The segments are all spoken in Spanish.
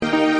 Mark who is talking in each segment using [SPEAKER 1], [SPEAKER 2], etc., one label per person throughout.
[SPEAKER 1] Bye.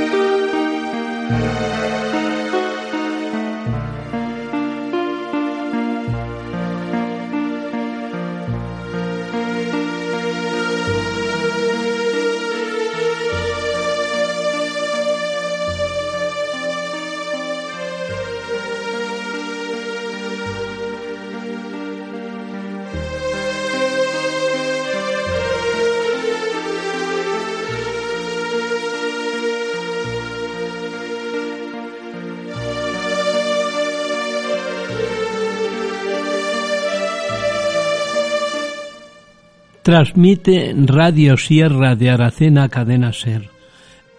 [SPEAKER 2] Transmite Radio Sierra de Aracena Cadena Ser,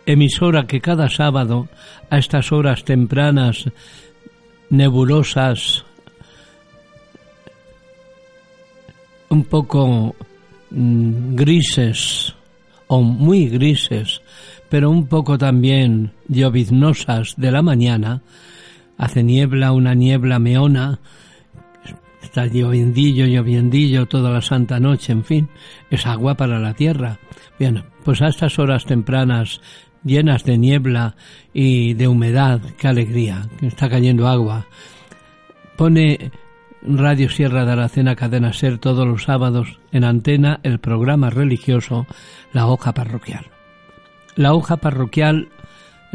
[SPEAKER 2] emisora que cada sábado a estas horas tempranas, nebulosas, un poco mm, grises o muy grises, pero un poco también lloviznosas de la mañana, hace niebla, una niebla meona, está lloviendillo, lloviendillo toda la santa noche, en fin, es agua para la tierra. Bien, pues a estas horas tempranas llenas de niebla y de humedad, qué alegría, que está cayendo agua. Pone Radio Sierra de Aracena Cadena Ser todos los sábados en antena el programa religioso La Hoja Parroquial. La Hoja Parroquial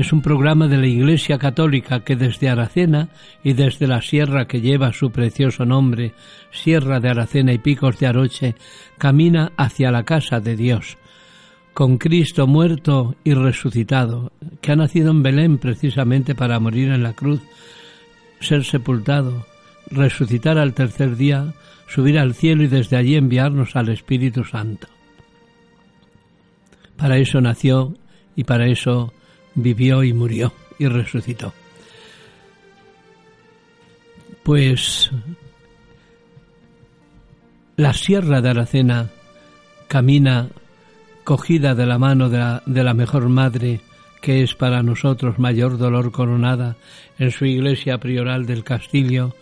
[SPEAKER 2] es un programa de la Iglesia Católica que desde Aracena y desde la sierra que lleva su precioso nombre, Sierra de Aracena y Picos de Aroche, camina hacia la casa de Dios, con Cristo muerto y resucitado, que ha nacido en Belén precisamente para morir en la cruz, ser sepultado, resucitar al tercer día, subir al cielo y desde allí enviarnos al Espíritu Santo. Para eso nació y para eso vivió y murió y resucitó. Pues la sierra de Aracena camina cogida de la mano de la, de la, mejor madre que es para nosotros mayor dolor coronada en su iglesia prioral del castillo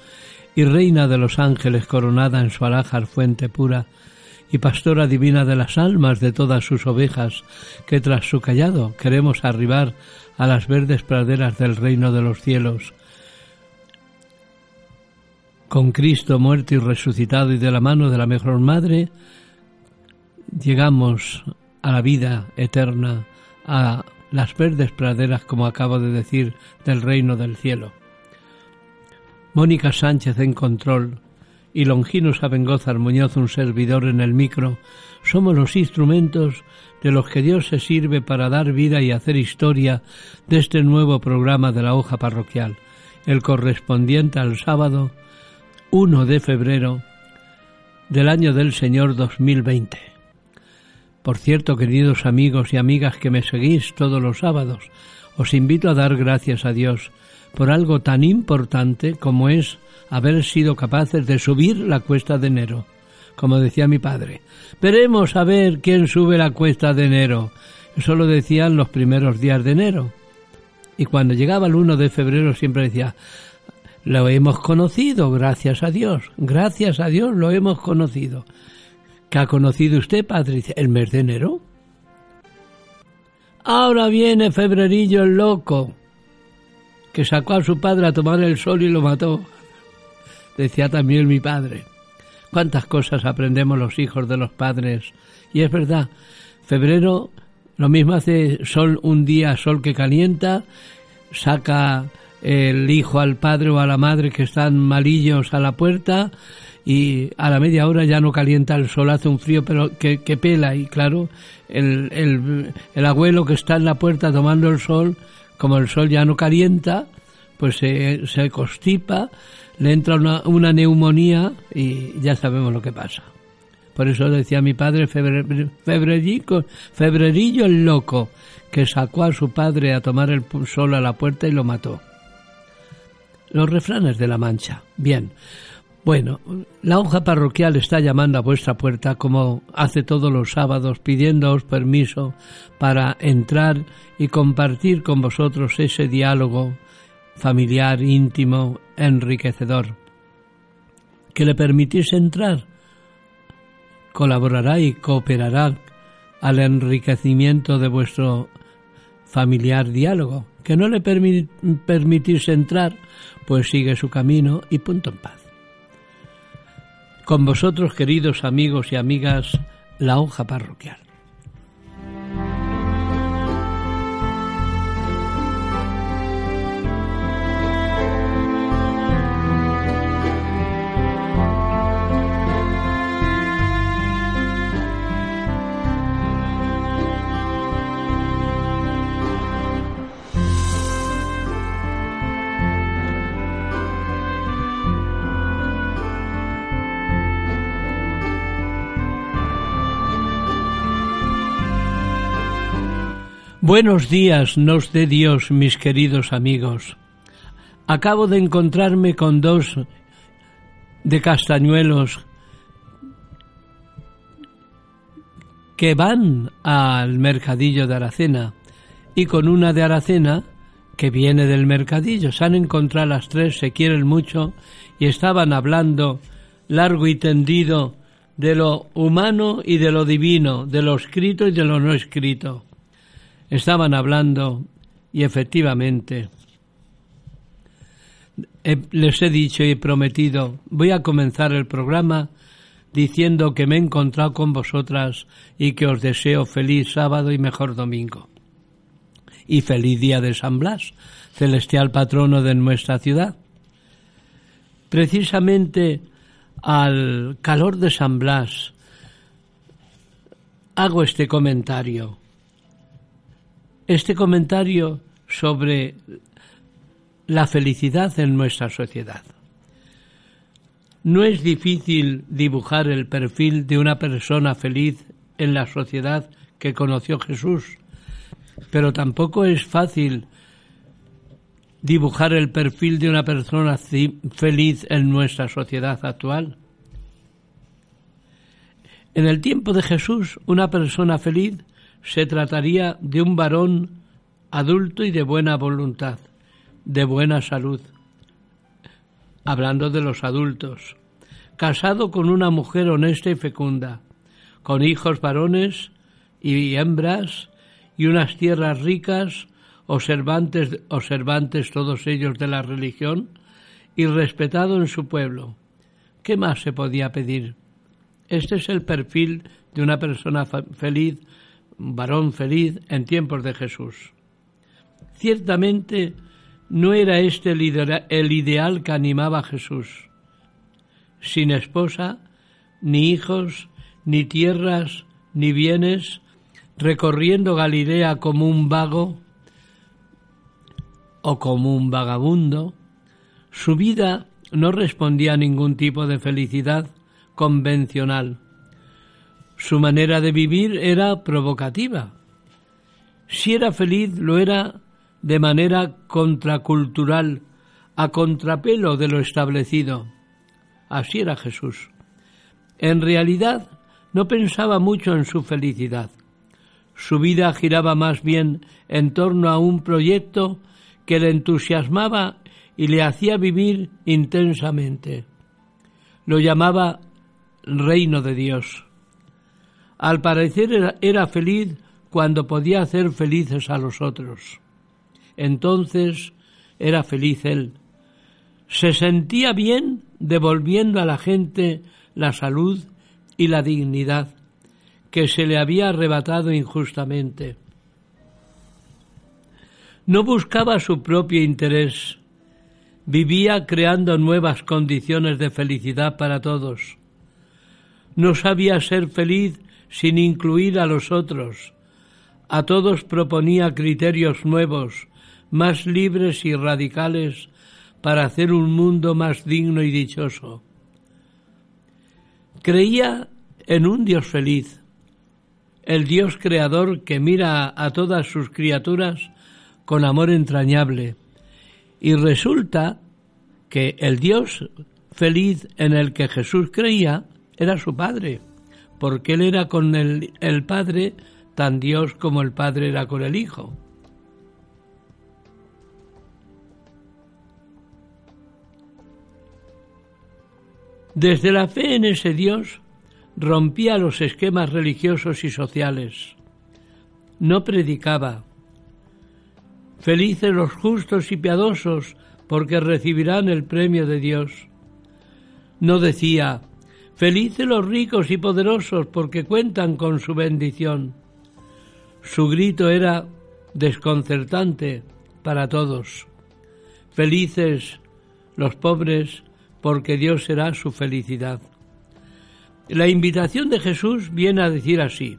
[SPEAKER 2] y reina de los ángeles coronada en su alhajar fuente pura y pastora divina de las almas de todas sus ovejas, que tras su callado queremos arribar a las verdes praderas del reino de los cielos. Con Cristo muerto y resucitado y de la mano de la mejor madre, llegamos a la vida eterna, a las verdes praderas, como acabo de decir, del reino del cielo. Mónica Sánchez en control, y Longinos Abengozar Muñoz, un servidor en el micro, somos los instrumentos de los que Dios se sirve para dar vida y hacer historia de este nuevo programa de la hoja parroquial, el correspondiente al sábado 1 de febrero del año del Señor 2020. Por cierto, queridos amigos y amigas que me seguís todos los sábados, os invito a dar gracias a Dios por algo tan importante como es haber sido capaces de subir la cuesta de enero, como decía mi padre. Veremos a ver quién sube la cuesta de enero. Eso lo decían los primeros días de enero. Y cuando llegaba el 1 de febrero siempre decía, lo hemos conocido, gracias a Dios, gracias a Dios lo hemos conocido. ¿Qué ha conocido usted, padre? El mes de enero. Ahora viene febrerillo el loco, que sacó a su padre a tomar el sol y lo mató decía también mi padre. Cuántas cosas aprendemos los hijos de los padres. Y es verdad, febrero lo mismo hace sol un día, sol que calienta, saca el hijo al padre o a la madre que están malillos a la puerta y a la media hora ya no calienta el sol, hace un frío pero que, pela y claro, el, el, el, abuelo que está en la puerta tomando el sol, como el sol ya no calienta, pues se, se constipa, le entra una, neumonía y ya sabemos lo que pasa. Por eso decía mi padre Febrerillo, Febrerillo el loco, que sacó a su padre a tomar el sol a la puerta y lo mató. Los refranes de la Mancha. Bien. Bueno, la hoja parroquial está llamando a vuestra puerta como hace todos los sábados pidiéndoos permiso para entrar y compartir con vosotros ese diálogo familiar, íntimo, enriquecedor. Que le permitís entrar, colaborará y cooperará al enriquecimiento de vuestro familiar diálogo. Que no le permitís entrar, pues sigue su camino y punto en paz. Con vosotros, queridos amigos y amigas, la hoja parroquial. Buenos días nos dé Dios, mis queridos amigos. Acabo de encontrarme con dos de castañuelos que van al mercadillo de Aracena y con una de Aracena que viene del mercadillo. Se han encontrado las tres, se quieren mucho y estaban hablando largo y tendido de lo humano y de lo divino, de lo escrito y de lo no escrito estaban hablando y efectivamente les he dicho y prometido, voy a comenzar el programa diciendo que me he encontrado con vosotras y que os deseo feliz sábado y mejor domingo. Y feliz día de San Blas, celestial patrono de nuestra ciudad. Precisamente al calor de San Blas hago este comentario este comentario sobre la felicidad en nuestra sociedad. No es difícil dibujar el perfil de una persona feliz en la sociedad que conoció Jesús, pero tampoco es fácil dibujar el perfil de una persona feliz en nuestra sociedad actual. En el tiempo de Jesús, una persona feliz se trataría de un varón adulto y de buena voluntad, de buena salud, hablando de los adultos, casado con una mujer honesta y fecunda, con hijos varones y hembras y unas tierras ricas, observantes, todos ellos de la religión, y respetado en su pueblo. ¿Qué más se podía pedir? Este es el perfil de una persona feliz varón feliz en tiempos de Jesús. Ciertamente no era este el ideal que animaba a Jesús. Sin esposa, ni hijos, ni tierras, ni bienes, recorriendo Galilea como un vago o como un vagabundo, su vida no respondía a ningún tipo de felicidad convencional su manera de vivir era provocativa. Si era feliz, lo era de manera contracultural, a contrapelo de lo establecido. Así era Jesús. En realidad, no pensaba mucho en su felicidad. Su vida giraba más bien en torno a un proyecto que le entusiasmaba y le hacía vivir intensamente. Lo llamaba reino de Dios. Al parecer era, feliz cuando podía hacer felices a los otros. Entonces era feliz él. Se sentía bien devolviendo a la gente la salud y la dignidad que se le había arrebatado injustamente. No buscaba su propio interés, vivía creando nuevas condiciones de felicidad para todos. No sabía ser feliz sin incluir a los otros. A todos proponía criterios nuevos, más libres y radicales para hacer un mundo más digno y dichoso. Creía en un Dios feliz, el Dios creador que mira a todas sus criaturas con amor entrañable. Y resulta que el Dios feliz en el que Jesús creía era su Padre, porque Él era con el, el Padre tan Dios como el Padre era con el Hijo. Desde la fe en ese Dios rompía los esquemas religiosos y sociales. No predicaba. Felices los justos y piadosos, porque recibirán el premio de Dios. No decía, felices los ricos y poderosos, porque cuentan con su bendición. Su grito era desconcertante para todos. Felices los pobres, porque Dios será su felicidad. La invitación de Jesús viene a decir así,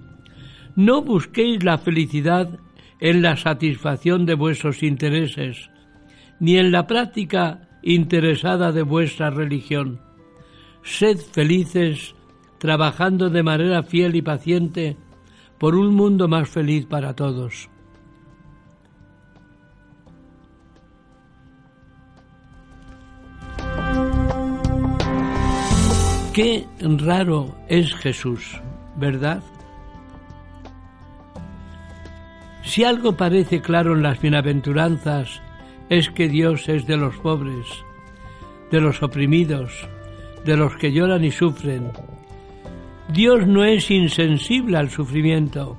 [SPEAKER 2] no busquéis la felicidad en la satisfacción de vuestros intereses, ni en la práctica interesada de vuestra religión. Sed felices trabajando de manera fiel y paciente por un mundo más feliz para todos. Qué raro es Jesús, ¿verdad? Si algo parece claro en las bienaventuranzas es que Dios es de los pobres, de los oprimidos, de los que lloran y sufren. Dios no es insensible al sufrimiento,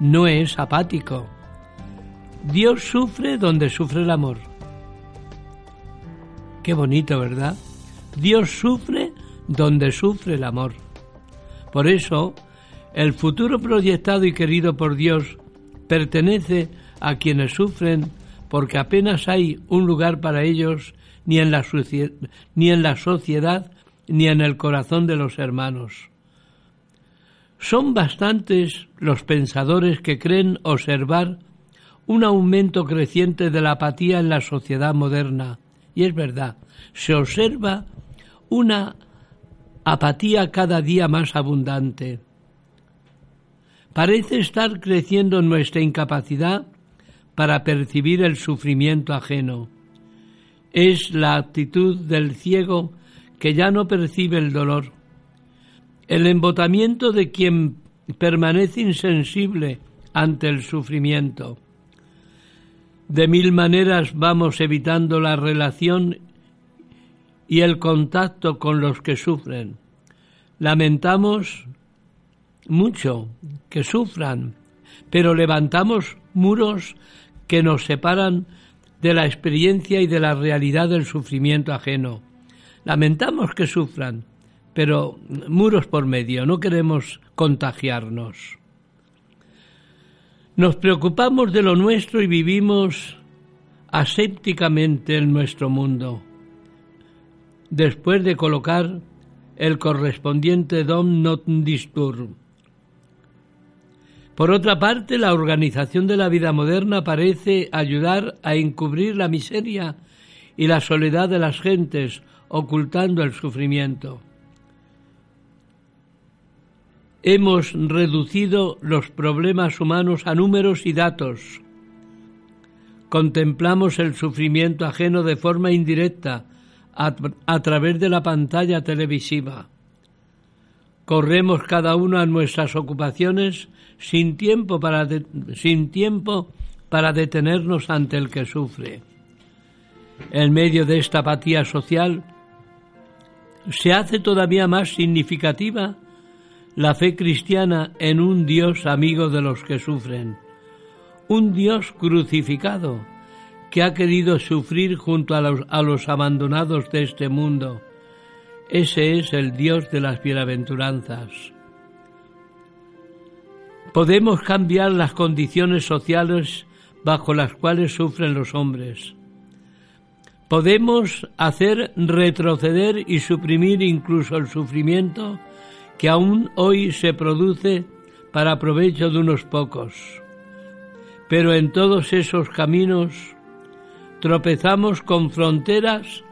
[SPEAKER 2] no es apático. Dios sufre donde sufre el amor. Qué bonito, ¿verdad? Dios sufre donde sufre el amor. Por eso, el futuro proyectado y querido por Dios pertenece a quienes sufren porque apenas hay un lugar para ellos ni en la, ni en la sociedad ni en el corazón de los hermanos. Son bastantes los pensadores que creen observar un aumento creciente de la apatía en la sociedad moderna. Y es verdad, se observa una apatía cada día más abundante. Parece estar creciendo nuestra incapacidad para percibir el sufrimiento ajeno. Es la actitud del ciego que ya no percibe el dolor. El embotamiento de quien permanece insensible ante el sufrimiento. De mil maneras vamos evitando la relación y el contacto con los que sufren. Lamentamos mucho que sufran, pero levantamos muros que nos separan de la experiencia y de la realidad del sufrimiento ajeno. Lamentamos que sufran, pero muros por medio, no queremos contagiarnos. Nos preocupamos de lo nuestro y vivimos asépticamente en nuestro mundo después de colocar el correspondiente Dom Not Disturb. Por otra parte, la organización de la vida moderna parece ayudar a encubrir la miseria y la soledad de las gentes, ocultando el sufrimiento. Hemos reducido los problemas humanos a números y datos. Contemplamos el sufrimiento ajeno de forma indirecta, a, través de la pantalla televisiva. Corremos cada uno a nuestras ocupaciones sin tiempo para, sin tiempo para detenernos ante el que sufre. En medio de esta apatía social, se hace todavía más significativa la fe cristiana en un Dios amigo de los que sufren, un Dios crucificado, que ha querido sufrir junto a los, a los abandonados de este mundo. Ese es el Dios de las bienaventuranzas. Podemos cambiar las condiciones sociales bajo las cuales sufren los hombres. Podemos hacer retroceder y suprimir incluso el sufrimiento que aún hoy se produce para provecho de unos pocos. Pero en todos esos caminos tropezamos con fronteras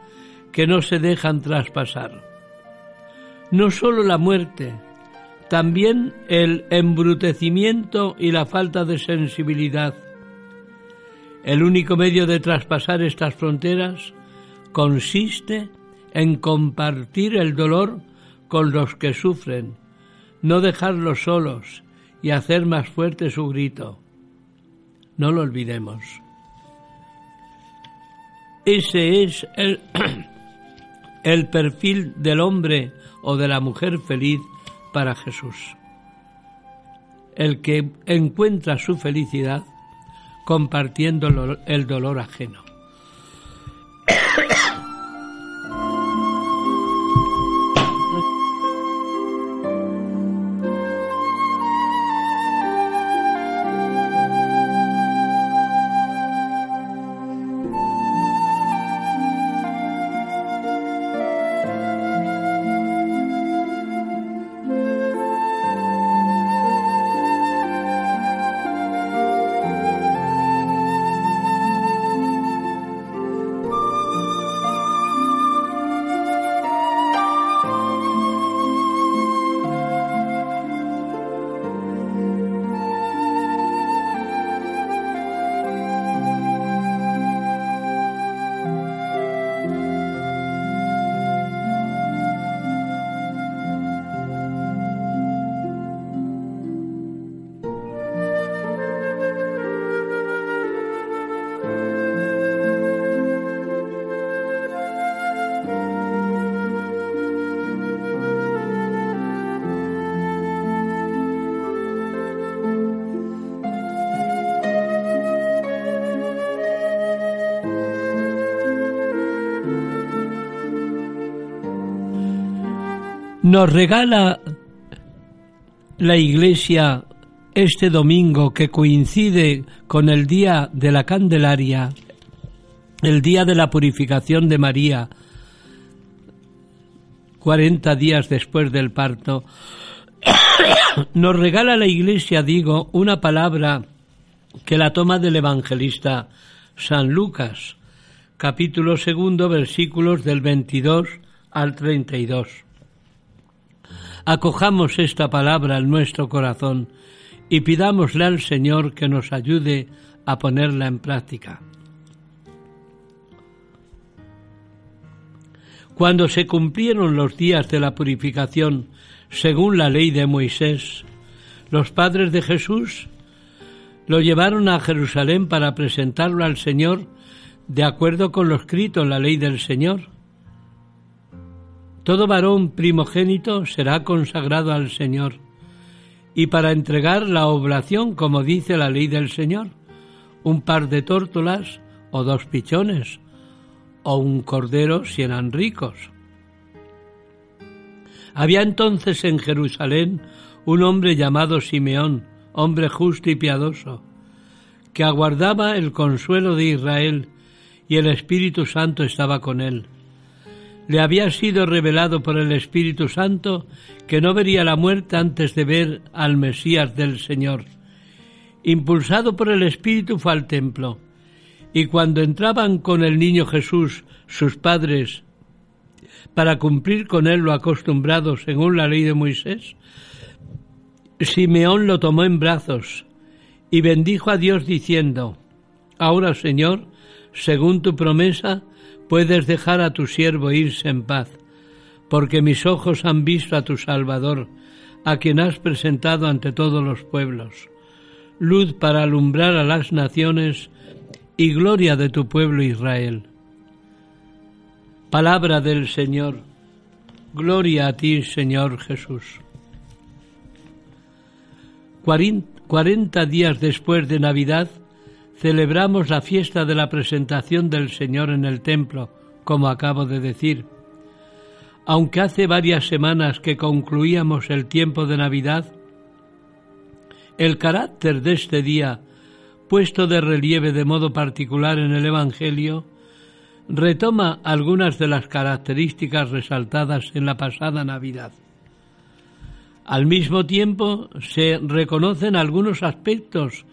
[SPEAKER 2] que no se dejan traspasar. No solo la muerte, También el embrutecimiento y la falta de sensibilidad. El único medio de traspasar estas fronteras consiste en compartir el dolor con los que sufren, no dejarlos solos y hacer más fuerte su grito. No lo olvidemos. Ese es el, perfil del hombre o de la mujer feliz para Jesús. El que encuentra su felicidad compartiendo el dolor ajeno. Nos regala la Iglesia este domingo que coincide con el día de la Candelaria, el día de la purificación de María, 40 días después del parto, nos regala la Iglesia, digo, una palabra que la toma del evangelista San Lucas, capítulo segundo, versículos del 22 al 32. Acojamos esta palabra en nuestro corazón y pidámosle al Señor que nos ayude a ponerla en práctica. Cuando se cumplieron los días de la purificación según la ley de Moisés, los padres de Jesús lo llevaron a Jerusalén para presentarlo al Señor de acuerdo con lo escrito en la ley del Señor todo varón primogénito será consagrado al Señor, y para entregar la oblación, como dice la ley del Señor, un par de tórtolas o dos pichones, o un cordero si eran ricos. Había entonces en Jerusalén un hombre llamado Simeón, hombre justo y piadoso, que aguardaba el consuelo de Israel, y el Espíritu Santo estaba con él le había sido revelado por el Espíritu Santo que no vería la muerte antes de ver al Mesías del Señor. Impulsado por el Espíritu fue al templo, y cuando entraban con el niño Jesús sus padres para cumplir con él lo acostumbrado según la ley de Moisés, Simeón lo tomó en brazos y bendijo a Dios diciendo, Ahora Señor, según tu promesa, puedes dejar a tu siervo irse en paz, porque mis ojos han visto a tu Salvador, a quien has presentado ante todos los pueblos, luz para alumbrar a las naciones y gloria de tu pueblo Israel. Palabra del Señor. Gloria a ti, Señor Jesús. Cuarenta días después de Navidad, celebramos la fiesta de la presentación del Señor en el templo, como acabo de decir. Aunque hace varias semanas que concluíamos el tiempo de Navidad, el carácter de este día, puesto de relieve de modo particular en el Evangelio, retoma algunas de las características resaltadas en la pasada Navidad. Al mismo tiempo se reconocen algunos aspectos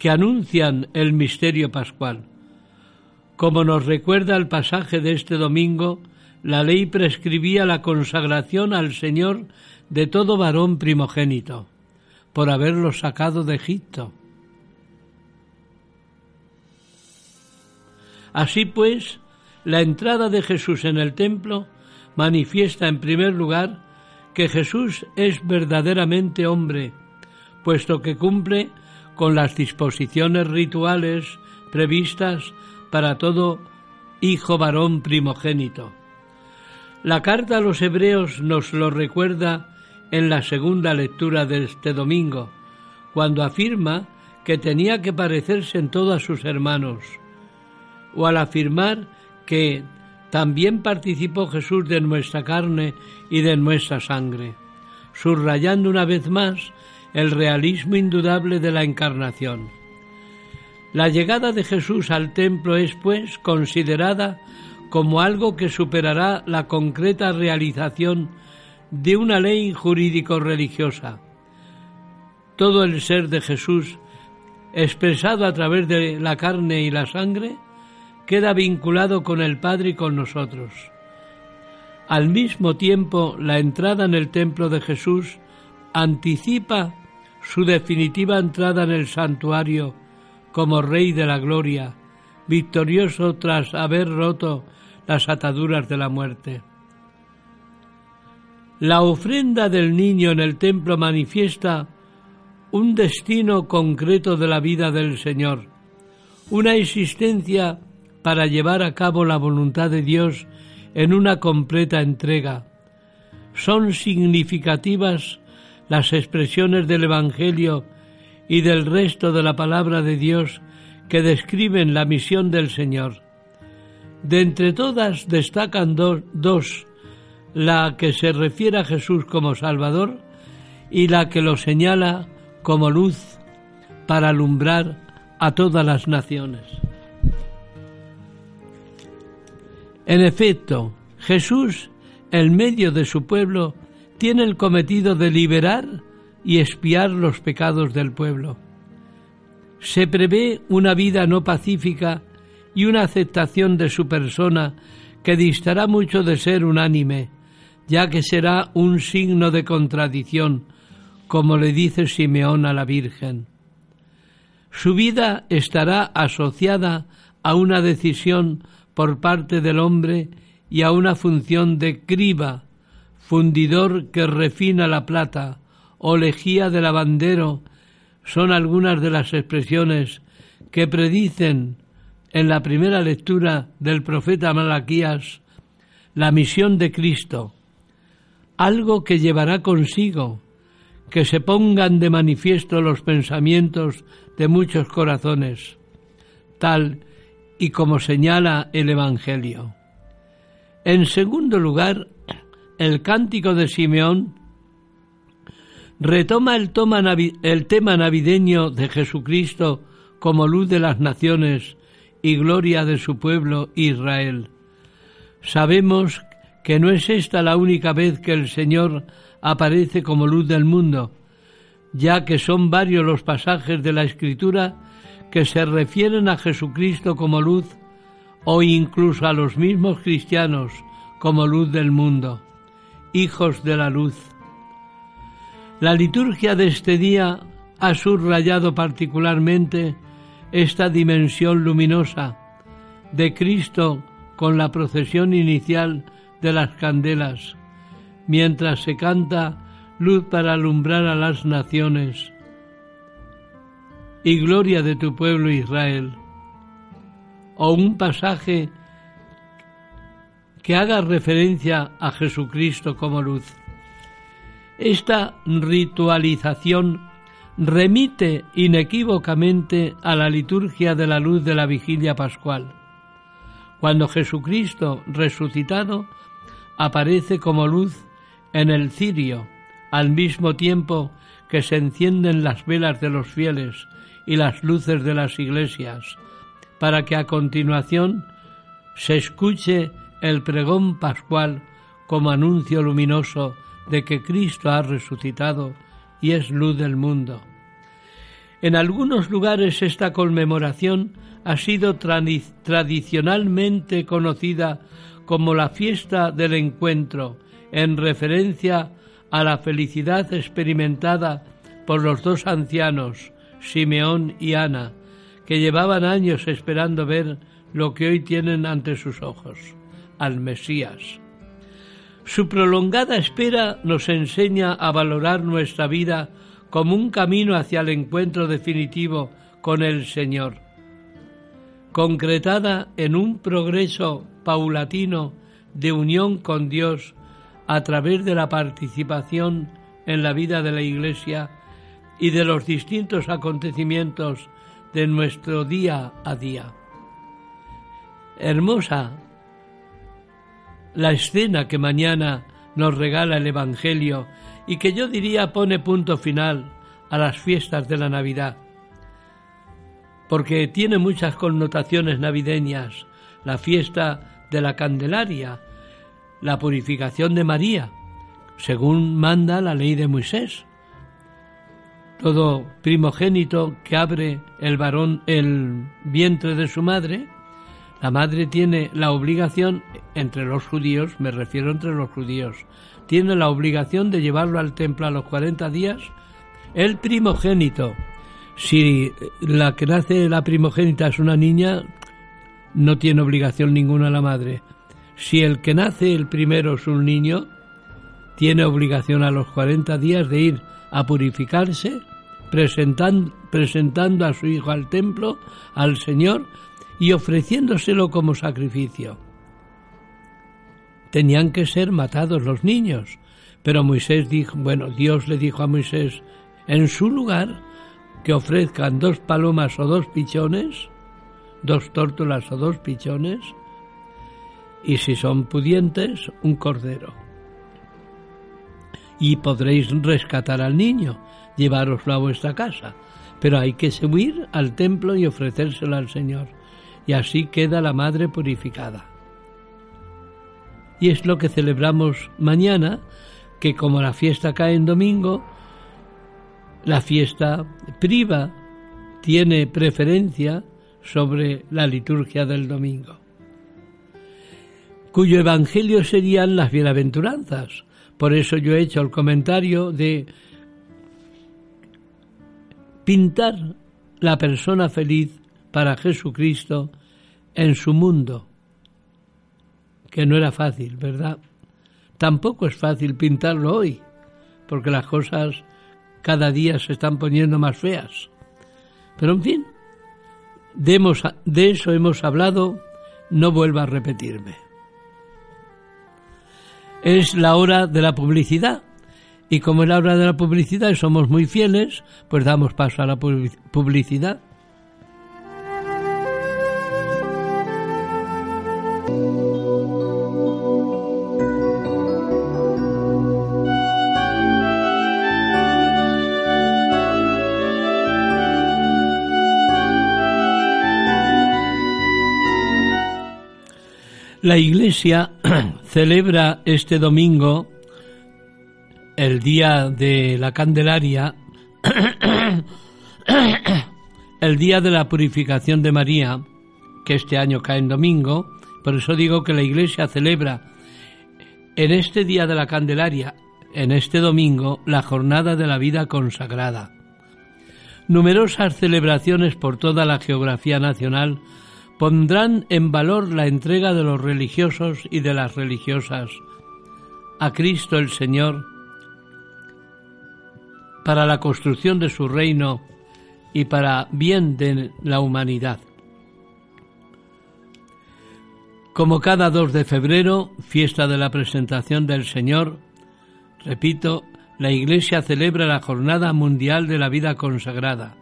[SPEAKER 2] que anuncian el misterio pascual. Como nos recuerda el pasaje de este domingo, la ley prescribía la consagración al Señor de todo varón primogénito, por haberlo sacado de Egipto. Así pues, la entrada de Jesús en el templo manifiesta en primer lugar que Jesús es verdaderamente hombre, puesto que cumple con las disposiciones rituales previstas para todo hijo varón primogénito. La carta a los hebreos nos lo recuerda en la segunda lectura de este domingo, cuando afirma que tenía que parecerse en todo a sus hermanos, o al afirmar que también participó Jesús de nuestra carne y de nuestra sangre, subrayando una vez más el realismo indudable de la encarnación. La llegada de Jesús al templo es, pues, considerada como algo que superará la concreta realización de una ley jurídico-religiosa. Todo el ser de Jesús, expresado a través de la carne y la sangre, queda vinculado con el Padre y con nosotros. Al mismo tiempo, la entrada en el templo de Jesús anticipa su definitiva entrada en el santuario como Rey de la Gloria, victorioso tras haber roto las ataduras de la muerte. La ofrenda del niño en el templo manifiesta un destino concreto de la vida del Señor, una existencia para llevar a cabo la voluntad de Dios en una completa entrega. Son significativas las expresiones del Evangelio y del resto de la palabra de Dios que describen la misión del Señor. De entre todas destacan dos, la que se refiere a Jesús como Salvador y la que lo señala como luz para alumbrar a todas las naciones. En efecto, Jesús, en medio de su pueblo, tiene el cometido de liberar y expiar los pecados del pueblo. Se prevé una vida no pacífica y una aceptación de su persona que distará mucho de ser unánime, ya que será un signo de contradicción, como le dice Simeón a la Virgen. Su vida estará asociada a una decisión por parte del hombre y a una función de criba, fundidor que refina la plata, o lejía de lavandero, son algunas de las expresiones que predicen en la primera lectura del profeta Malaquías la misión de Cristo, algo que llevará consigo que se pongan de manifiesto los pensamientos de muchos corazones, tal y como señala el Evangelio. En segundo lugar, el cántico de Simeón retoma el, tema navideño de Jesucristo como luz de las naciones y gloria de su pueblo Israel. Sabemos que no es esta la única vez que el Señor aparece como luz del mundo, ya que son varios los pasajes de la Escritura que se refieren a Jesucristo como luz o incluso a los mismos cristianos como luz del mundo, hijos de la luz. La liturgia de este día ha subrayado particularmente esta dimensión luminosa de Cristo con la procesión inicial de las candelas, mientras se canta luz para alumbrar a las naciones y gloria de tu pueblo Israel, o un pasaje que haga referencia a Jesucristo como luz. Esta ritualización remite inequívocamente a la liturgia de la luz de la vigilia pascual, cuando Jesucristo resucitado aparece como luz en el cirio, al mismo tiempo que se encienden las velas de los fieles y las luces de las iglesias, para que a continuación se escuche el pregón pascual como anuncio luminoso de que Cristo ha resucitado y es luz del mundo. En algunos lugares esta conmemoración ha sido tradicionalmente conocida como la fiesta del encuentro, en referencia a la felicidad experimentada por los dos ancianos, Simeón y Ana, que llevaban años esperando ver lo que hoy tienen ante sus ojos, al Mesías. Su prolongada espera nos enseña a valorar nuestra vida como un camino hacia el encuentro definitivo con el Señor, concretada en un progreso paulatino de unión con Dios a través de la participación en la vida de la Iglesia y de los distintos acontecimientos de nuestro día a día. Hermosa la escena que mañana nos regala el Evangelio y que yo diría pone punto final a las fiestas de la Navidad, porque tiene muchas connotaciones navideñas, la fiesta de la Candelaria, la purificación de María, según manda la ley de Moisés. Todo primogénito que abre el varón el vientre de su madre, la madre tiene la obligación, entre los judíos, me refiero entre los judíos, tiene la obligación de llevarlo al templo a los 40 días, el primogénito. Si la que nace la primogénita es una niña, no tiene obligación ninguna la madre. Si el que nace el primero es un niño, tiene obligación a los 40 días de ir a purificarse, presentando, presentando a su hijo al templo, al Señor, y ofreciéndoselo como sacrificio. Tenían que ser matados los niños, pero Moisés dijo, bueno, Dios le dijo a Moisés, en su lugar, que ofrezcan dos palomas o dos pichones, dos tórtolas o dos pichones, y si son pudientes, un cordero. Y podréis rescatar al niño, llevároslo a vuestra casa, pero hay que subir al templo y ofrecérselo al Señor, y así queda la madre purificada. Y es lo que celebramos mañana, que como la fiesta cae en domingo, la fiesta priva tiene preferencia sobre la liturgia del domingo, cuyo evangelio serían las bienaventuranzas. Por eso yo he hecho el comentario de pintar la persona feliz para Jesucristo en su mundo, que no era fácil, ¿verdad? Tampoco es fácil pintarlo hoy, porque las cosas cada día se están poniendo más feas. Pero en fin, de, eso hemos hablado, no vuelva a repetirme. Es la hora de la publicidad. Y como es la hora de la publicidad y somos muy fieles, pues damos paso a la publicidad. La Iglesia celebra este domingo el día de la Candelaria, el día de la purificación de María, que este año cae en domingo, por eso digo que la Iglesia celebra en este día de la Candelaria, en este domingo, la jornada de la vida consagrada. Numerosas celebraciones por toda la geografía nacional pondrán en valor la entrega de los religiosos y de las religiosas a Cristo el Señor para la construcción de su reino y para bien de la humanidad. Como cada 2 de febrero, fiesta de la presentación del Señor, repito, la Iglesia celebra la Jornada Mundial de la Vida Consagrada,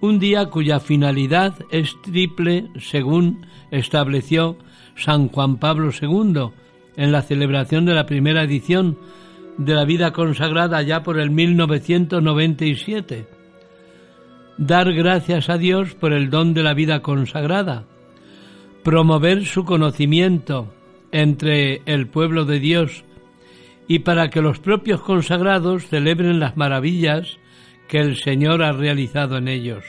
[SPEAKER 2] un día cuya finalidad es triple según estableció San Juan Pablo II en la celebración de la primera edición de la vida consagrada ya por el 1997. Dar gracias a Dios por el don de la vida consagrada, promover su conocimiento entre el pueblo de Dios y para que los propios consagrados celebren las maravillas que el Señor ha realizado en ellos.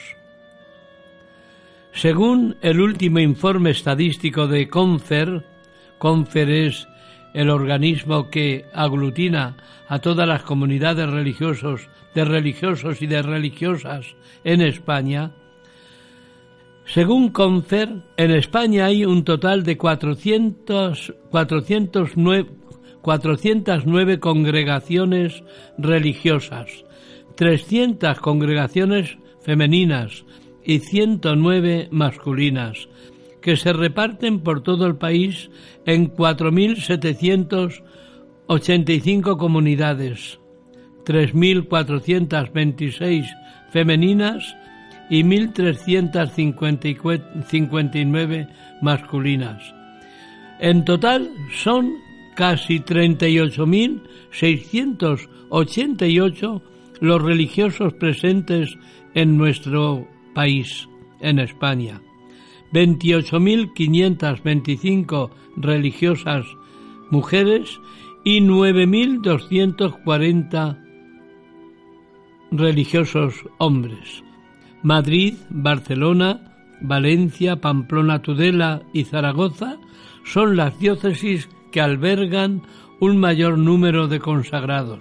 [SPEAKER 2] Según el último informe estadístico de CONFER, Confer es el organismo que aglutina a todas las comunidades religiosos, de religiosos y de religiosas en España, según Confer, en España hay un total de 400, 409, 409 congregaciones religiosas, 300 congregaciones femeninas y 109 masculinas, que se reparten por todo el país en 4.785 comunidades, 3.426 femeninas y 1.359 masculinas. En total son casi 38.688 los religiosos presentes en nuestro país, en España. 28.525 religiosas mujeres y 9.240 religiosos hombres. Madrid, Barcelona, Valencia, Pamplona, Tudela y Zaragoza son las diócesis que albergan un mayor número de consagrados.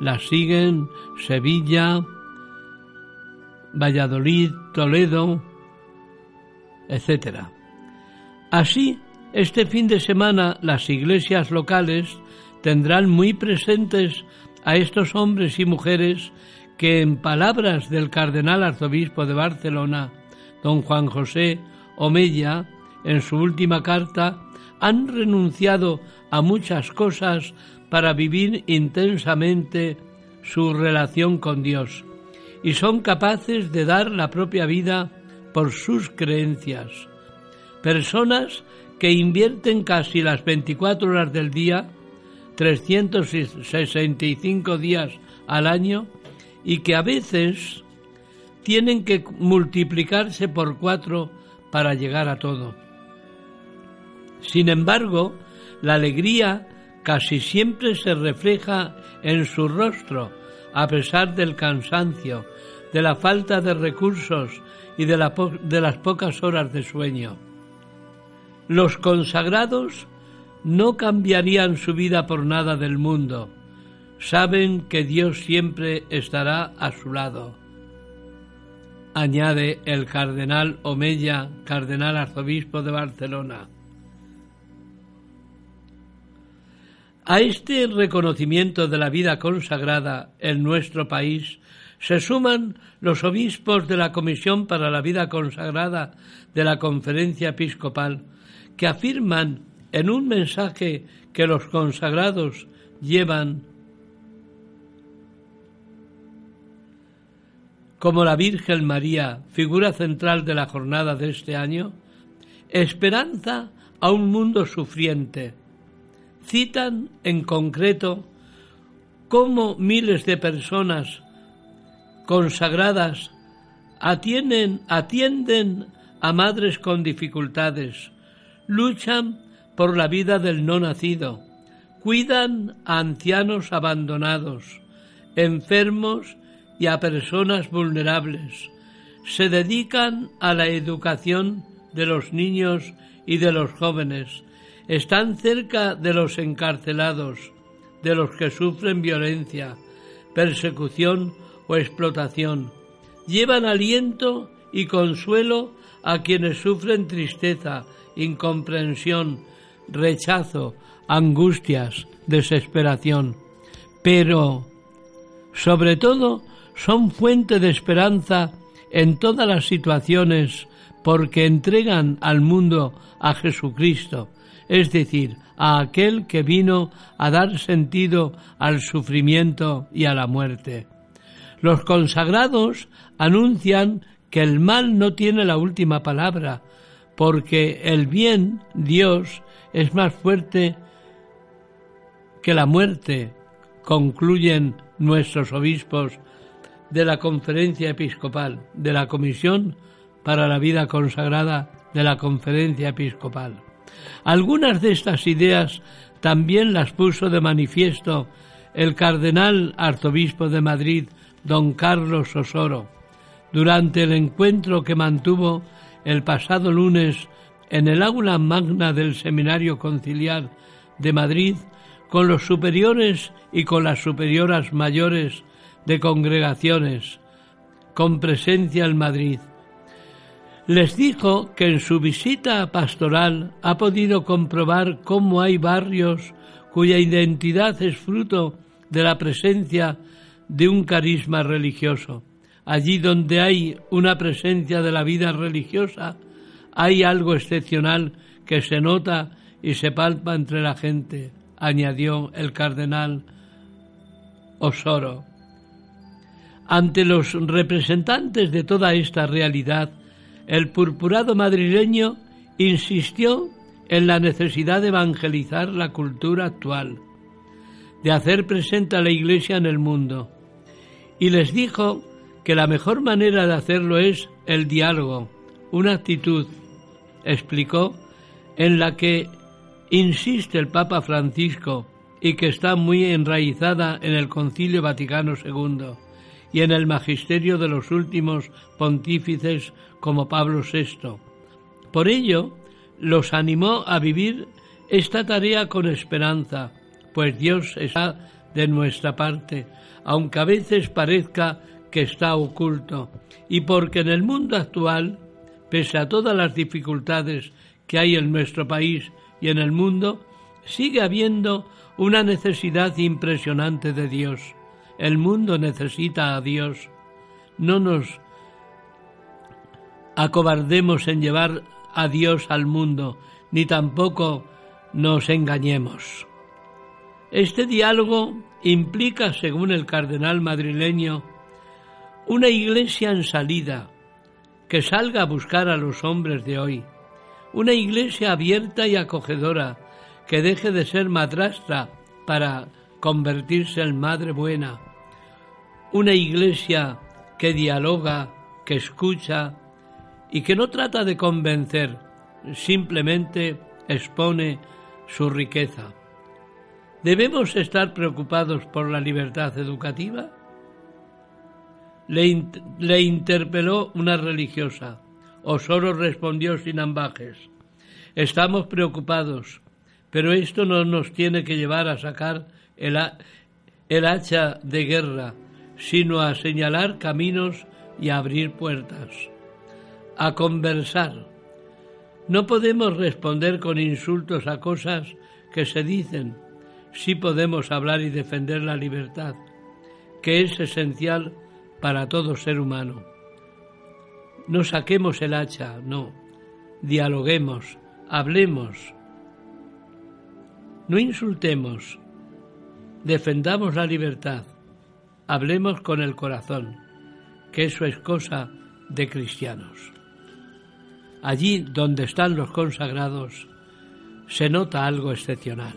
[SPEAKER 2] Las siguen Sevilla, Valladolid, Toledo, etc. Así, este fin de semana las iglesias locales tendrán muy presentes a estos hombres y mujeres que en palabras del cardenal arzobispo de Barcelona, don Juan José Omella, en su última carta, han renunciado a muchas cosas para vivir intensamente su relación con Dios y son capaces de dar la propia vida por sus creencias. Personas que invierten casi las 24 horas del día, 365 días al año, y que a veces tienen que multiplicarse por cuatro para llegar a todo. Sin embargo, la alegría casi siempre se refleja en su rostro, a pesar del cansancio, de la falta de recursos y de, las pocas horas de sueño. Los consagrados no cambiarían su vida por nada del mundo, saben que Dios siempre estará a su lado. Añade el cardenal Omeya, cardenal arzobispo de Barcelona. A este reconocimiento de la vida consagrada en nuestro país se suman los obispos de la Comisión para la Vida Consagrada de la Conferencia Episcopal, que afirman en un mensaje que los consagrados llevan como la Virgen María, figura central de la jornada de este año, esperanza a un mundo sufriente. Citan en concreto cómo miles de personas consagradas atienden, atienden a madres con dificultades, luchan por la vida del no nacido, cuidan a ancianos abandonados, enfermos y a personas vulnerables. Se dedican a la educación de los niños y de los jóvenes. Están cerca de los encarcelados, de los que sufren violencia, persecución o explotación. Llevan aliento y consuelo a quienes sufren tristeza, incomprensión, rechazo, angustias, desesperación. Pero, sobre todo, son fuente de esperanza en todas las situaciones porque entregan al mundo a Jesucristo, es decir, a aquel que vino a dar sentido al sufrimiento y a la muerte. Los consagrados anuncian que el mal no tiene la última palabra, porque el bien, Dios, es más fuerte que la muerte, concluyen nuestros obispos de la Conferencia Episcopal, de la Comisión para la Vida Consagrada de la Conferencia Episcopal. Algunas de estas ideas también las puso de manifiesto el cardenal arzobispo de Madrid, don Carlos Osoro, durante el encuentro que mantuvo el pasado lunes en el aula magna del Seminario Conciliar de Madrid con los superiores y con las superioras mayores de congregaciones, con presencia en Madrid. Les dijo que en su visita pastoral ha podido comprobar cómo hay barrios cuya identidad es fruto de la presencia de un carisma religioso. Allí donde hay una presencia de la vida religiosa, hay algo excepcional que se nota y se palpa entre la gente, añadió el cardenal Osoro. Ante los representantes de toda esta realidad, el purpurado madrileño insistió en la necesidad de evangelizar la cultura actual, de hacer presente a la Iglesia en el mundo, y les dijo que la mejor manera de hacerlo es el diálogo, una actitud, explicó, en la que insiste el Papa Francisco y que está muy enraizada en el Concilio Vaticano II y en el magisterio de los últimos pontífices como Pablo VI. Por ello, los animó a vivir esta tarea con esperanza, pues Dios está de nuestra parte, aunque a veces parezca que está oculto, y porque en el mundo actual, pese a todas las dificultades que hay en nuestro país y en el mundo, sigue habiendo una necesidad impresionante de Dios. El mundo necesita a Dios. No nos acobardemos en llevar a Dios al mundo, ni tampoco nos engañemos. Este diálogo implica, según el cardenal madrileño, una iglesia en salida, que salga a buscar a los hombres de hoy. Una iglesia abierta y acogedora, que deje de ser madrastra para convertirse en madre buena. Una iglesia que dialoga, que escucha y que no trata de convencer, simplemente expone su riqueza. ¿Debemos estar preocupados por la libertad educativa? Le, interpeló una religiosa. Osoro respondió sin ambajes. Estamos preocupados, pero esto no nos tiene que llevar a sacar el, el hacha de guerra, sino a señalar caminos y abrir puertas, a conversar. No podemos responder con insultos a cosas que se dicen, sí podemos hablar y defender la libertad, que es esencial para todo ser humano. No saquemos el hacha, no. Dialoguemos, hablemos. No insultemos, defendamos la libertad, hablemos con el corazón, que eso es cosa de cristianos. Allí donde están los consagrados se nota algo excepcional.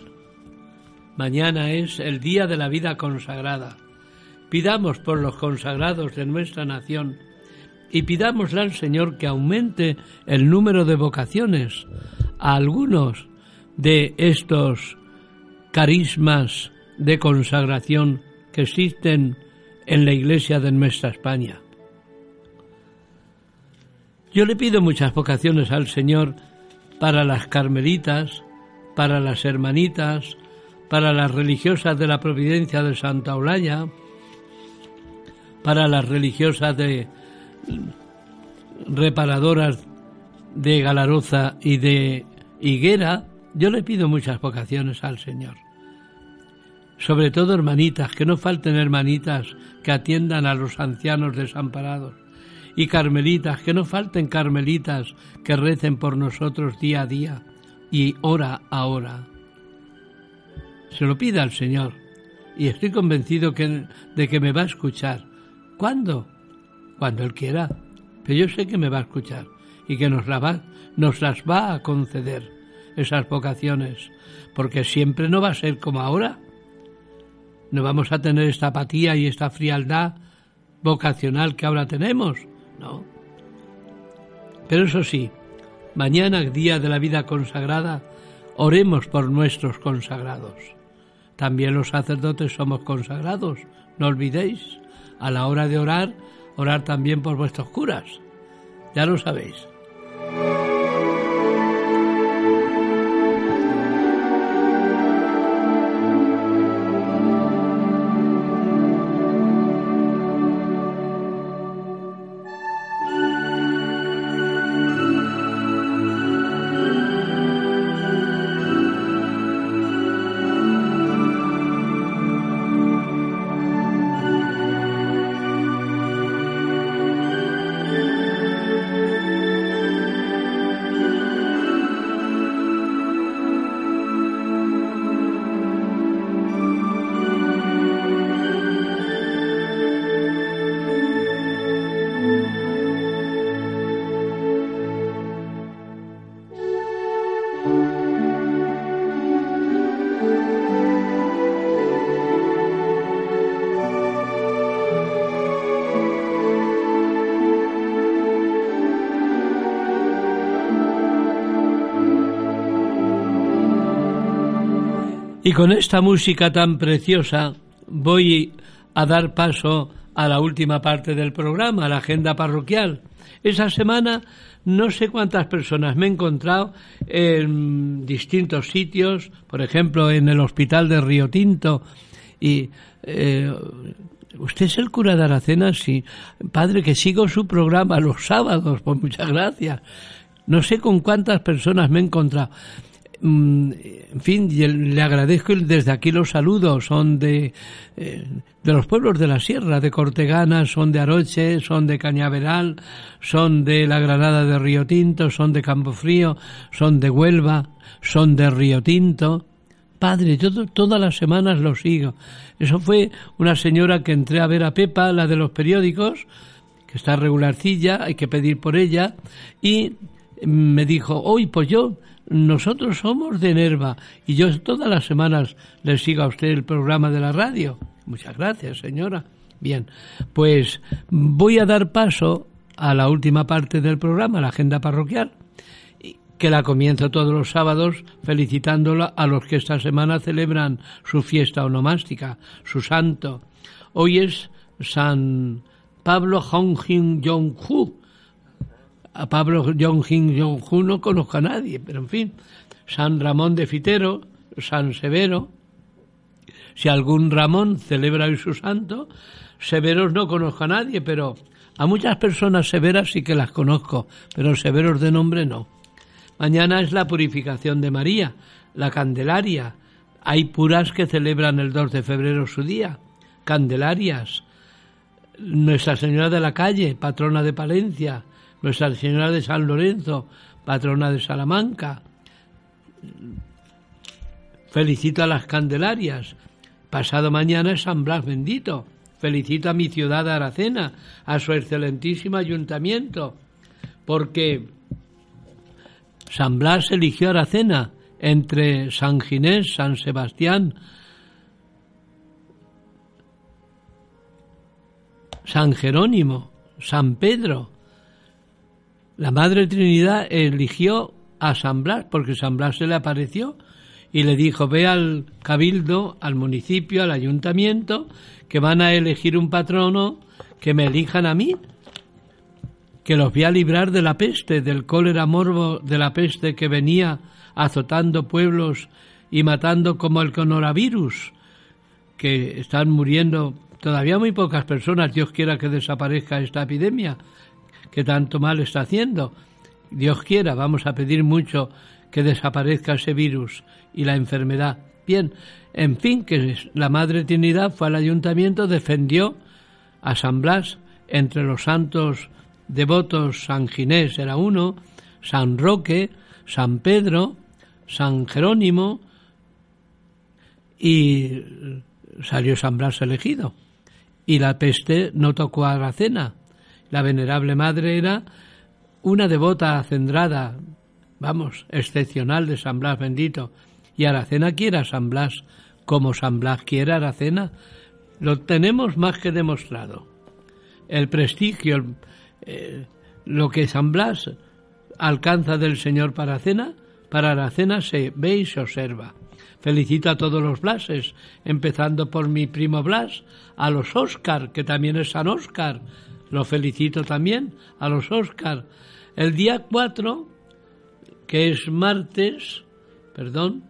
[SPEAKER 2] Mañana es el día de la vida consagrada Pidamos por los consagrados de nuestra nación y pidámosle al Señor que aumente el número de vocaciones a algunos de estos carismas de consagración que existen en la iglesia de nuestra España. Yo le pido muchas vocaciones al Señor para las carmelitas, para las hermanitas, para las religiosas de la Providencia de Santa Olaya, para las religiosas de reparadoras de Galaroza y de Higuera, yo le pido muchas vocaciones al Señor. Sobre todo hermanitas, que no falten hermanitas que atiendan a los ancianos desamparados. Y carmelitas, que no falten carmelitas que recen por nosotros día a día y hora a hora. Se lo pida al Señor y estoy convencido de que me va a escuchar ¿Cuándo? Cuando Él quiera. Pero yo sé que me va a escuchar y que nos, nos las va a conceder esas vocaciones, porque siempre no va a ser como ahora. No vamos a tener esta apatía y esta frialdad vocacional que ahora tenemos, no. Pero eso sí, mañana, día de la vida consagrada, oremos por nuestros consagrados. También los sacerdotes somos consagrados, no olvidéis a la hora de orar, orar también por vuestros curas. Ya lo sabéis. Y con esta música tan preciosa voy a dar paso a la última parte del programa, a la agenda parroquial. Esa semana no sé cuántas personas me he encontrado en distintos sitios, por ejemplo en el hospital de Río Tinto y eh, ¿Usted es el cura de Aracena? Sí. Padre, que sigo su programa los sábados, pues muchas gracias. No sé con cuántas personas me he encontrado. Mm, en fin, le agradezco desde aquí los saludos, son de, eh, de los pueblos de la sierra, de Cortegana, son de Aroche, son de Cañaveral, son de la Granada de Río Tinto, son de Campofrío, son de Huelva, son de Río Tinto. Padre, yo todas las semanas lo sigo. Eso fue una señora que entré a ver a Pepa, la de los periódicos, que está regularcilla, hay que pedir por ella, y me dijo, hoy pues yo nosotros somos de Nerva y yo todas las semanas le sigo a usted el programa de la radio. Muchas gracias, señora. Bien, pues voy a dar paso a la última parte del programa, la agenda parroquial, que la comienzo todos los sábados felicitándola a los que esta semana celebran su fiesta onomástica, su santo. Hoy es San Pablo Hongjin Yonghu, a Pablo John Jin Jong no conozco a nadie, pero en fin, San Ramón de Fitero, San Severo, si algún Ramón celebra hoy su santo, severos no conozco a nadie, pero a muchas personas severas sí que las conozco, pero severos de nombre no. Mañana es la purificación de María, la Candelaria. Hay puras que celebran el 2 de febrero su día, Candelarias. Nuestra Señora de la Calle, patrona de Palencia, nuestra Señora de San Lorenzo, patrona de Salamanca. Felicito a las Candelarias. Pasado mañana es San Blas bendito. Felicito a mi ciudad Aracena, a su excelentísimo ayuntamiento, porque San Blas eligió Aracena entre San Ginés, San Sebastián, San Jerónimo, San Pedro, la Madre Trinidad eligió a San Blas porque San Blas se le apareció y le dijo, ve al cabildo, al municipio, al ayuntamiento, que van a elegir un patrono que me elijan a mí, que los voy a librar de la peste, del cólera morbo de la peste que venía azotando pueblos y matando como el coronavirus, que están muriendo todavía muy pocas personas, Dios quiera que desaparezca esta epidemia, que tanto mal está haciendo. Dios quiera, vamos a pedir mucho que desaparezca ese virus y la enfermedad. Bien, en fin, que la Madre Trinidad fue al ayuntamiento, defendió a San Blas entre los santos devotos, San Ginés era uno, San Roque, San Pedro, San Jerónimo y salió San Blas elegido. Y la peste no tocó a Aracena, la venerable madre era una devota acendrada, vamos, excepcional de San Blas bendito, y Aracena quiere a San Blas como San Blas quiere a Aracena. Lo tenemos más que demostrado. El prestigio, eh, lo que San Blas alcanza del Señor para Aracena, para Aracena se ve y se observa. Felicito a todos los Blases, empezando por mi primo Blas, a los Óscar, que también es San Óscar, lo felicito también a los Oscar. El día 4, que es martes, perdón,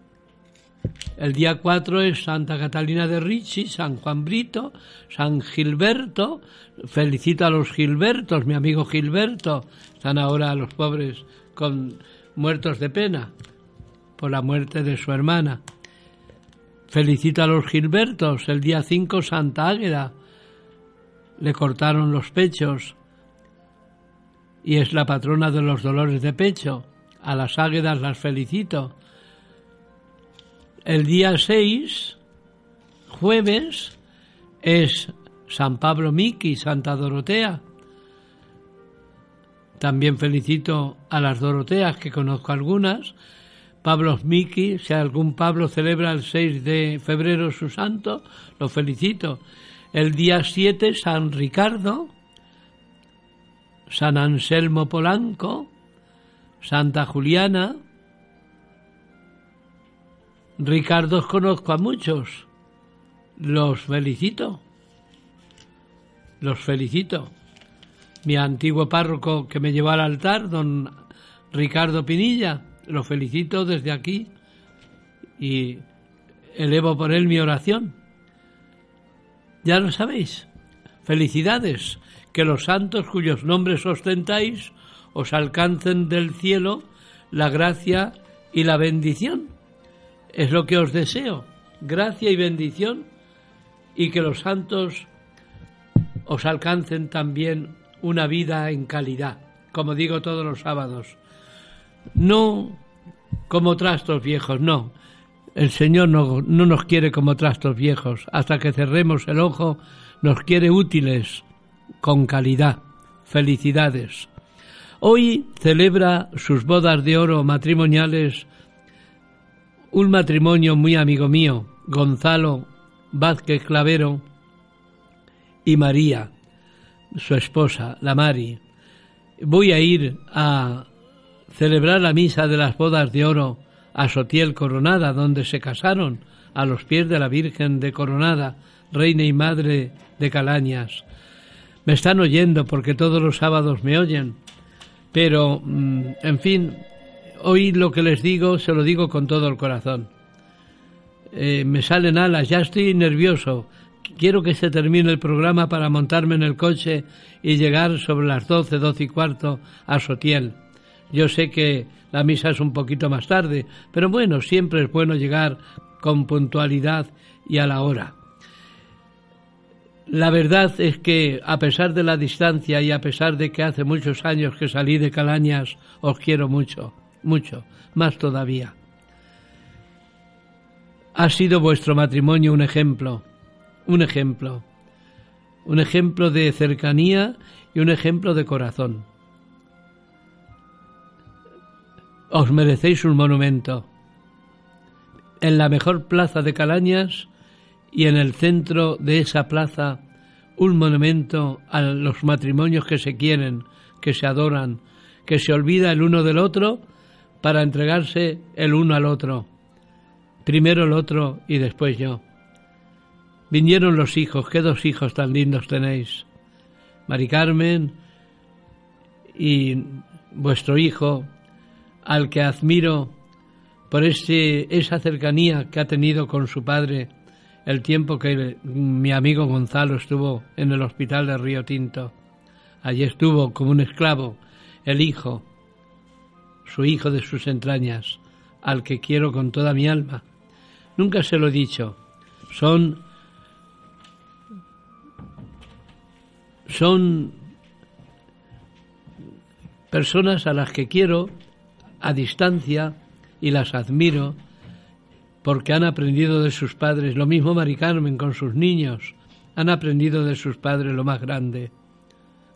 [SPEAKER 2] el día 4 es Santa Catalina de Ricci, San Juan Brito, San Gilberto. Felicito a los Gilbertos, mi amigo Gilberto. Están ahora los pobres con muertos de pena por la muerte de su hermana. Felicito a los Gilbertos. El día 5 Santa Águeda le cortaron los pechos y es la patrona de los dolores de pecho. A las águedas las felicito. El día 6, jueves, es San Pablo Miki, Santa Dorotea. También felicito a las Doroteas, que conozco algunas. Pablo Miki, si algún Pablo celebra el 6 de febrero su santo, lo felicito. El día 7, San Ricardo, San Anselmo Polanco, Santa Juliana. Ricardo conozco a muchos. Los felicito. Los felicito. Mi antiguo párroco que me llevó al altar, don Ricardo Pinilla, lo felicito desde aquí y elevo por él mi oración. Ya lo sabéis. Felicidades, que los santos cuyos nombres ostentáis os alcancen del cielo la gracia y la bendición. Es lo que os deseo, gracia y bendición, y que los santos os alcancen también una vida en calidad, como digo todos los sábados. No como trastos viejos, no. El Señor no, no nos quiere como trastos viejos. Hasta que cerremos el ojo, nos quiere útiles, con calidad. Felicidades. Hoy celebra sus bodas de oro matrimoniales un matrimonio muy amigo mío, Gonzalo Vázquez Clavero y María, su esposa, la Mari. Voy a ir a celebrar la misa de las bodas de oro a Sotiel Coronada, donde se casaron a los pies de la Virgen de Coronada, reina y madre de Calañas. Me están oyendo porque todos los sábados me oyen pero, mm, en fin, hoy lo que les digo se lo digo con todo el corazón. Eh, me salen alas, ya estoy nervioso. Quiero que se termine el programa para montarme en el coche y llegar sobre las doce, doce y cuarto a Sotiel. Yo sé que la misa es un poquito más tarde, pero bueno, siempre es bueno llegar con puntualidad y a la hora. La verdad es que, a pesar de la distancia y a pesar de que hace muchos años que salí de Calañas, os quiero mucho, mucho, más todavía. Ha sido vuestro matrimonio un ejemplo, un ejemplo, un ejemplo de cercanía y un ejemplo de corazón. Os merecéis un monumento. En la mejor plaza de Calañas y en el centro de esa plaza un monumento a los matrimonios que se quieren, que se adoran, que se olvida el uno del otro para entregarse el uno al otro. Primero el otro y después yo. Vinieron los hijos, qué dos hijos tan lindos tenéis. Mari Carmen y vuestro hijo, al que admiro por esa cercanía que ha tenido con su padre el tiempo que mi amigo Gonzalo estuvo en el hospital de Río Tinto. Allí estuvo como un esclavo el hijo, su hijo de sus entrañas, al que quiero con toda mi alma. Nunca se lo he dicho. Son son personas a las que quiero a distancia y las admiro porque han aprendido de sus padres, lo mismo Mari Carmen con sus niños, han aprendido de sus padres lo más grande,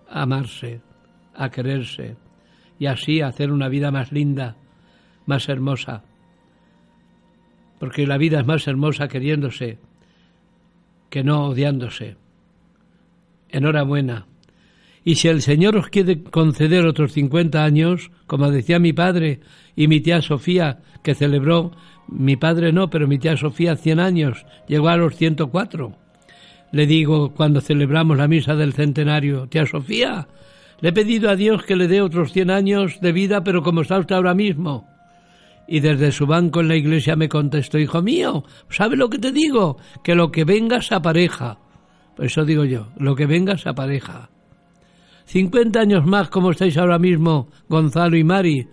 [SPEAKER 2] a amarse, a quererse y así hacer una vida más linda, más hermosa. Porque la vida es más hermosa queriéndose que no odiándose. Enhorabuena. Y si el Señor os quiere conceder otros 50 años, como decía mi padre y mi tía Sofía, que celebró mi padre no, pero mi tía Sofía, 100 años, llegó a los 104. Le digo cuando celebramos la misa del centenario, tía Sofía, le he pedido a Dios que le dé otros 100 años de vida, pero como está usted ahora mismo. Y desde su banco en la iglesia me contestó, hijo mío, ¿sabe lo que te digo? Que lo que venga se apareja. Por eso digo yo, lo que venga se apareja. 50 años más como estáis ahora mismo, Gonzalo y Mari,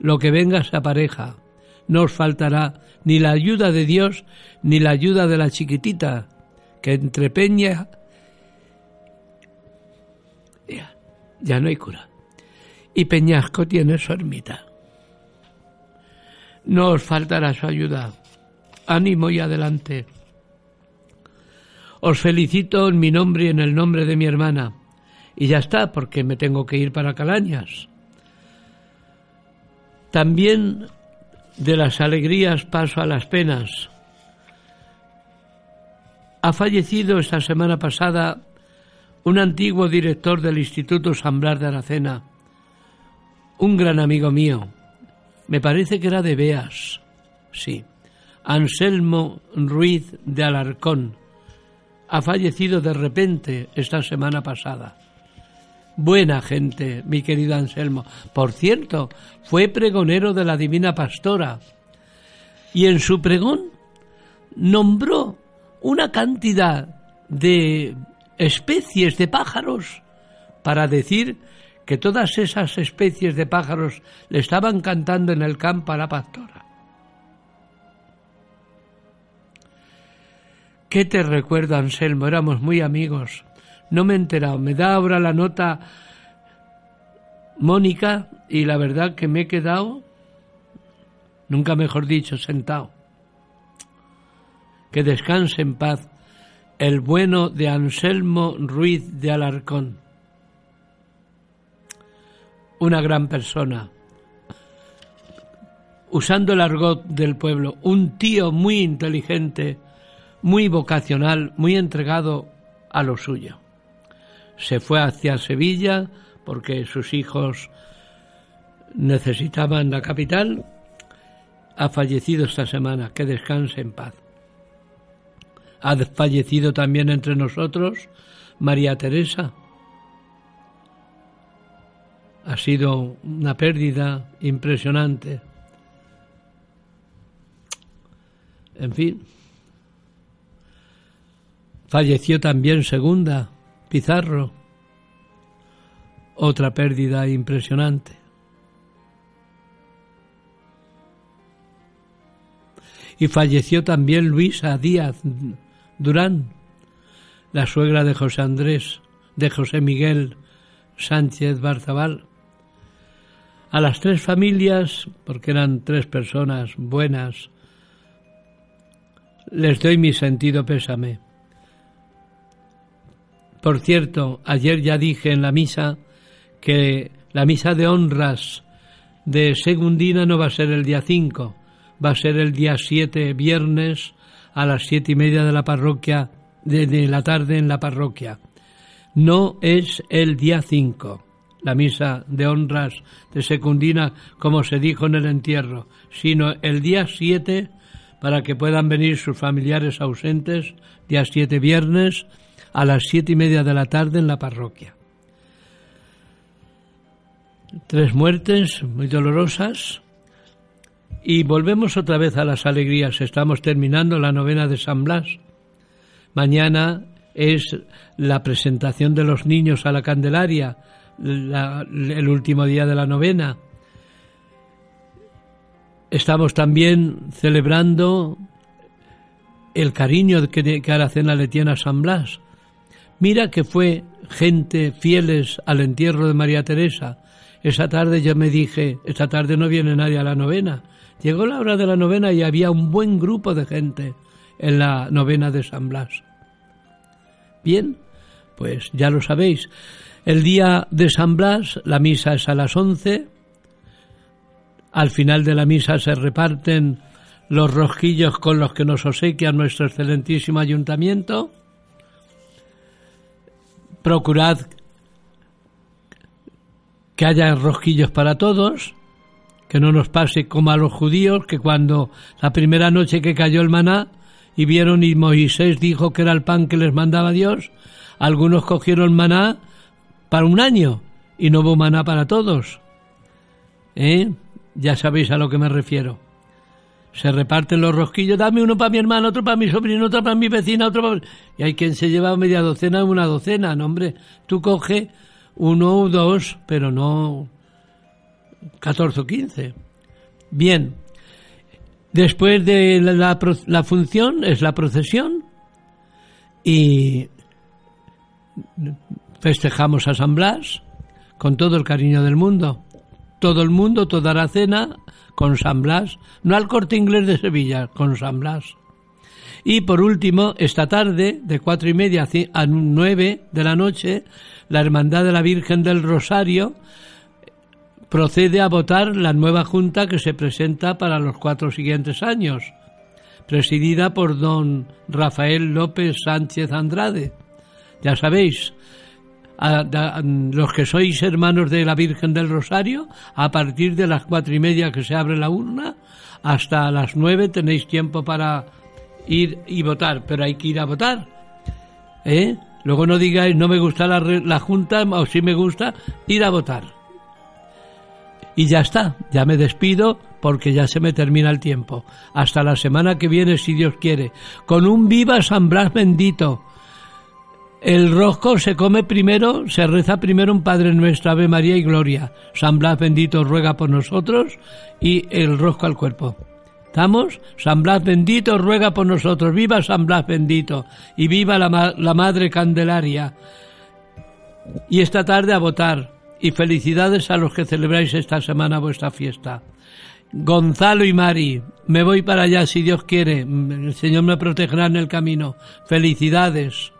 [SPEAKER 2] lo que venga se apareja no os faltará ni la ayuda de Dios ni la ayuda de la chiquitita que entre Peña ya, ya no hay cura y Peñasco tiene su ermita. No os faltará su ayuda. Ánimo y adelante. Os felicito en mi nombre y en el nombre de mi hermana. Y ya está, porque me tengo que ir para Calañas. También De las alegrías paso a las penas. Ha fallecido esta semana pasada un antiguo director del Instituto San Blas de Aracena, un gran amigo mío, me parece que era de Beas, sí, Anselmo Ruiz de Alarcón, ha fallecido de repente esta semana pasada. Buena gente, mi querido Anselmo. Por cierto, fue pregonero de la Divina Pastora y en su pregón nombró una cantidad de especies de pájaros para decir que todas esas especies de pájaros le estaban cantando en el campo a la pastora. ¿Qué te recuerdo, Anselmo? Éramos muy amigos. No me he enterado. Me da ahora la nota Mónica y la verdad que me he quedado, nunca mejor dicho, sentado. Que descanse en paz el bueno de Anselmo Ruiz de Alarcón una gran persona. Usando el argot del pueblo, un tío muy inteligente, muy vocacional, muy entregado a lo suyo. Se fue hacia Sevilla porque sus hijos necesitaban la capital. Ha fallecido esta semana, que descanse en paz. Ha fallecido también entre nosotros María Teresa, ha sido una pérdida impresionante. En fin, falleció también Segunda, Pizarro, otra pérdida impresionante. Y falleció también Luisa Díaz Durán, la suegra de José Andrés, de José Miguel Sánchez Barzabal a las tres familias, porque eran tres personas buenas, les doy mi sentido pésame. Por cierto, ayer ya dije en la misa que la misa de honras de Segundina no va a ser el día 5, va a ser el día 7, viernes, a las siete y media de la parroquia, de, la tarde en la parroquia. No es el día 5 la misa de honras de Secundina, como se dijo en el entierro, sino el día 7 para que puedan venir sus familiares ausentes, día 7 viernes, a las siete y media de la tarde en la parroquia. Tres muertes muy dolorosas y volvemos otra vez a las alegrías. Estamos terminando la novena de San Blas. Mañana es la presentación de los niños a la Candelaria el último día de la novena. Estamos también celebrando el cariño que, que Aracena le tiene San Blas. Mira que fue gente fieles al entierro de María Teresa. Esa tarde yo me dije, esta tarde no viene nadie a la novena. Llegó la hora de la novena y había un buen grupo de gente en la novena de San Blas. Bien, pues ya lo sabéis. El día de San Blas, la misa es a las once. Al final de la misa se reparten los rosquillos con los que nos obsequia nuestro excelentísimo ayuntamiento. Procurad que haya rosquillos para todos, que no nos pase como a los judíos, que cuando la primera noche que cayó el maná y vieron y Moisés dijo que era el pan que les mandaba Dios, algunos cogieron maná para un año y no hubo maná para todos. ¿Eh? Ya sabéis a lo que me refiero. Se reparten los rosquillos, dame uno para mi hermano, otro para mi sobrino, otro para mi vecina, otro para... Y hay quien se lleva media docena, una docena, no hombre. Tú coge uno o dos, pero no catorce o quince. Bien. Después de la, la función es la procesión y festejamos a San Blas con todo el cariño del mundo. Todo el mundo, toda la cena con San Blas, no al corte inglés de Sevilla, con San Blas. Y por último, esta tarde, de cuatro y media a nueve de la noche, la Hermandad de la Virgen del Rosario procede a votar la nueva Junta que se presenta para los cuatro siguientes años, presidida por don Rafael López Sánchez Andrade. Ya sabéis, los que sois hermanos de la Virgen del Rosario, a partir de las cuatro y media que se abre la urna, hasta las nueve tenéis tiempo para ir y votar, pero hay que ir a votar. ¿Eh? Luego no digáis, no me gusta la, la Junta o si me gusta, ir a votar. Y ya está, ya me despido porque ya se me termina el tiempo. Hasta la semana que viene, si Dios quiere, con un viva San Blas bendito. El rosco se come primero, se reza primero un Padre Nuestro, Ave María y Gloria. San Blas bendito ruega por nosotros y el rosco al cuerpo. ¿Estamos? San Blas bendito ruega por nosotros. Viva San Blas bendito y viva la, la Madre Candelaria. Y esta tarde a votar. Y felicidades a los que celebráis esta semana vuestra fiesta. Gonzalo y Mari, me voy para allá si Dios quiere. El Señor me protegerá en el camino. Felicidades.